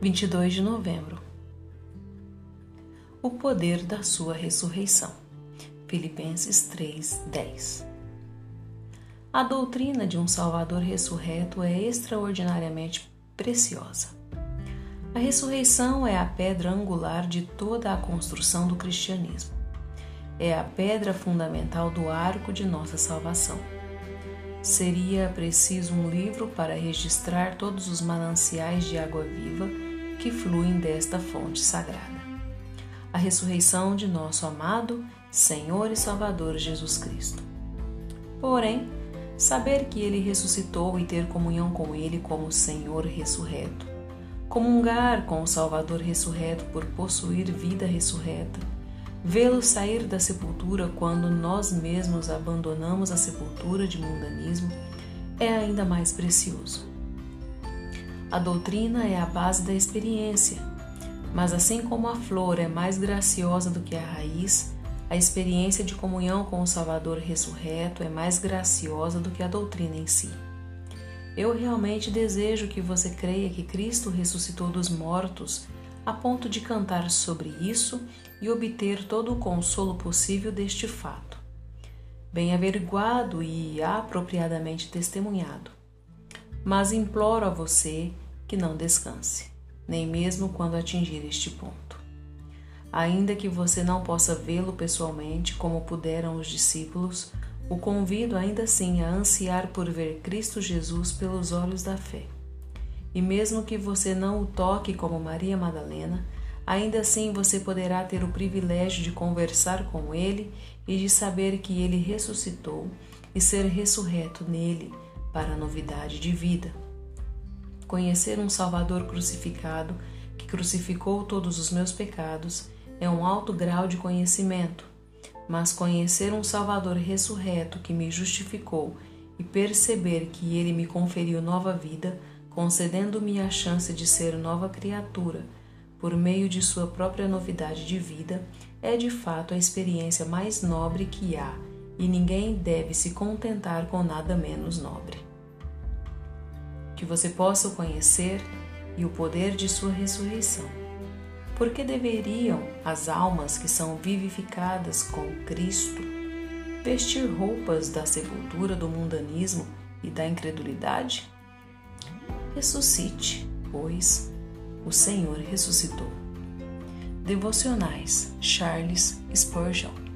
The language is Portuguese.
22 de novembro. O poder da sua ressurreição. Filipenses 3:10. A doutrina de um Salvador ressurreto é extraordinariamente preciosa. A ressurreição é a pedra angular de toda a construção do cristianismo. É a pedra fundamental do arco de nossa salvação. Seria preciso um livro para registrar todos os mananciais de água viva que fluem desta fonte sagrada. A ressurreição de nosso amado Senhor e Salvador Jesus Cristo. Porém, saber que ele ressuscitou e ter comunhão com ele como Senhor ressurreto, comungar com o Salvador ressurreto por possuir vida ressurreta, vê-lo sair da sepultura quando nós mesmos abandonamos a sepultura de mundanismo, é ainda mais precioso. A doutrina é a base da experiência, mas assim como a flor é mais graciosa do que a raiz, a experiência de comunhão com o Salvador ressurreto é mais graciosa do que a doutrina em si. Eu realmente desejo que você creia que Cristo ressuscitou dos mortos a ponto de cantar sobre isso e obter todo o consolo possível deste fato. Bem averiguado e apropriadamente testemunhado mas imploro a você que não descanse, nem mesmo quando atingir este ponto. Ainda que você não possa vê-lo pessoalmente como puderam os discípulos, o convido ainda assim a ansiar por ver Cristo Jesus pelos olhos da fé. E mesmo que você não o toque como Maria Madalena, ainda assim você poderá ter o privilégio de conversar com ele e de saber que ele ressuscitou e ser ressurreto nele para a novidade de vida. Conhecer um Salvador crucificado que crucificou todos os meus pecados é um alto grau de conhecimento, mas conhecer um Salvador ressurreto que me justificou e perceber que ele me conferiu nova vida, concedendo-me a chance de ser nova criatura por meio de sua própria novidade de vida, é de fato a experiência mais nobre que há e ninguém deve se contentar com nada menos nobre. Que você possa o conhecer e o poder de sua ressurreição. Por que deveriam as almas que são vivificadas com Cristo vestir roupas da sepultura do mundanismo e da incredulidade? Ressuscite, pois o Senhor ressuscitou. Devocionais Charles Spurgeon